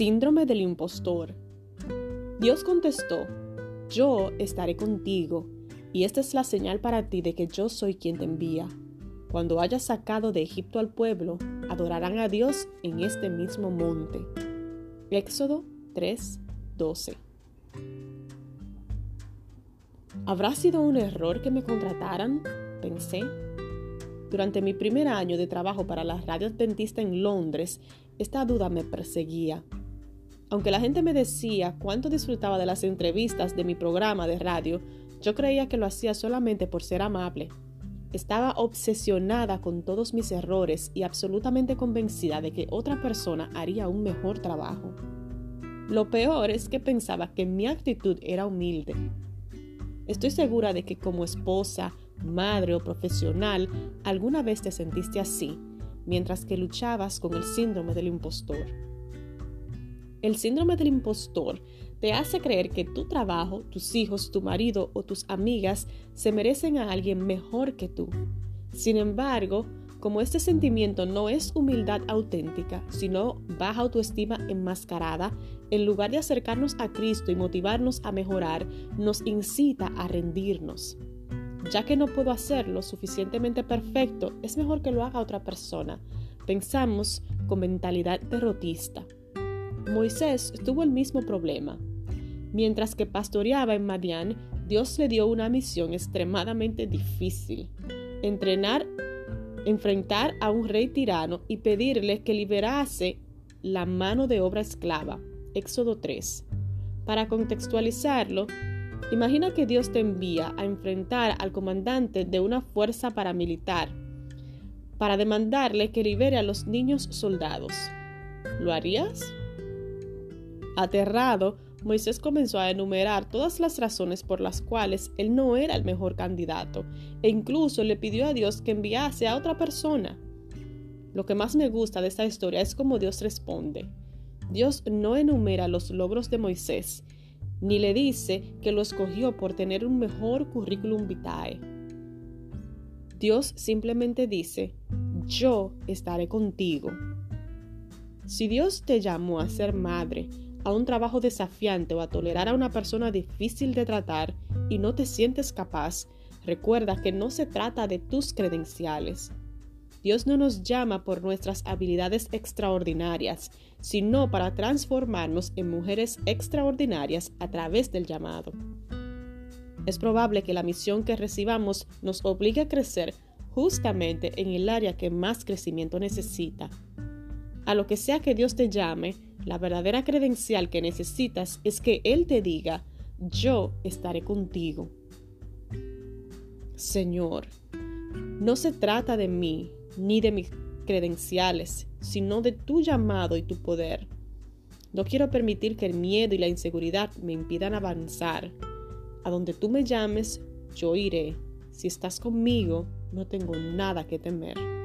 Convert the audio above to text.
Síndrome del impostor. Dios contestó, yo estaré contigo, y esta es la señal para ti de que yo soy quien te envía. Cuando hayas sacado de Egipto al pueblo, adorarán a Dios en este mismo monte. Éxodo 3:12. ¿Habrá sido un error que me contrataran? Pensé. Durante mi primer año de trabajo para la radio adventista en Londres, esta duda me perseguía. Aunque la gente me decía cuánto disfrutaba de las entrevistas de mi programa de radio, yo creía que lo hacía solamente por ser amable. Estaba obsesionada con todos mis errores y absolutamente convencida de que otra persona haría un mejor trabajo. Lo peor es que pensaba que mi actitud era humilde. Estoy segura de que como esposa, madre o profesional alguna vez te sentiste así, mientras que luchabas con el síndrome del impostor. El síndrome del impostor te hace creer que tu trabajo, tus hijos, tu marido o tus amigas se merecen a alguien mejor que tú. Sin embargo, como este sentimiento no es humildad auténtica, sino baja autoestima enmascarada, en lugar de acercarnos a Cristo y motivarnos a mejorar, nos incita a rendirnos. Ya que no puedo hacerlo suficientemente perfecto, es mejor que lo haga otra persona. Pensamos con mentalidad derrotista. Moisés tuvo el mismo problema. Mientras que pastoreaba en Madián, Dios le dio una misión extremadamente difícil. Entrenar, enfrentar a un rey tirano y pedirle que liberase la mano de obra esclava. Éxodo 3. Para contextualizarlo, imagina que Dios te envía a enfrentar al comandante de una fuerza paramilitar para demandarle que libere a los niños soldados. ¿Lo harías? Aterrado, Moisés comenzó a enumerar todas las razones por las cuales él no era el mejor candidato, e incluso le pidió a Dios que enviase a otra persona. Lo que más me gusta de esta historia es cómo Dios responde. Dios no enumera los logros de Moisés, ni le dice que lo escogió por tener un mejor currículum vitae. Dios simplemente dice, yo estaré contigo. Si Dios te llamó a ser madre, a un trabajo desafiante o a tolerar a una persona difícil de tratar y no te sientes capaz, recuerda que no se trata de tus credenciales. Dios no nos llama por nuestras habilidades extraordinarias, sino para transformarnos en mujeres extraordinarias a través del llamado. Es probable que la misión que recibamos nos obligue a crecer justamente en el área que más crecimiento necesita. A lo que sea que Dios te llame, la verdadera credencial que necesitas es que Él te diga, yo estaré contigo. Señor, no se trata de mí ni de mis credenciales, sino de tu llamado y tu poder. No quiero permitir que el miedo y la inseguridad me impidan avanzar. A donde tú me llames, yo iré. Si estás conmigo, no tengo nada que temer.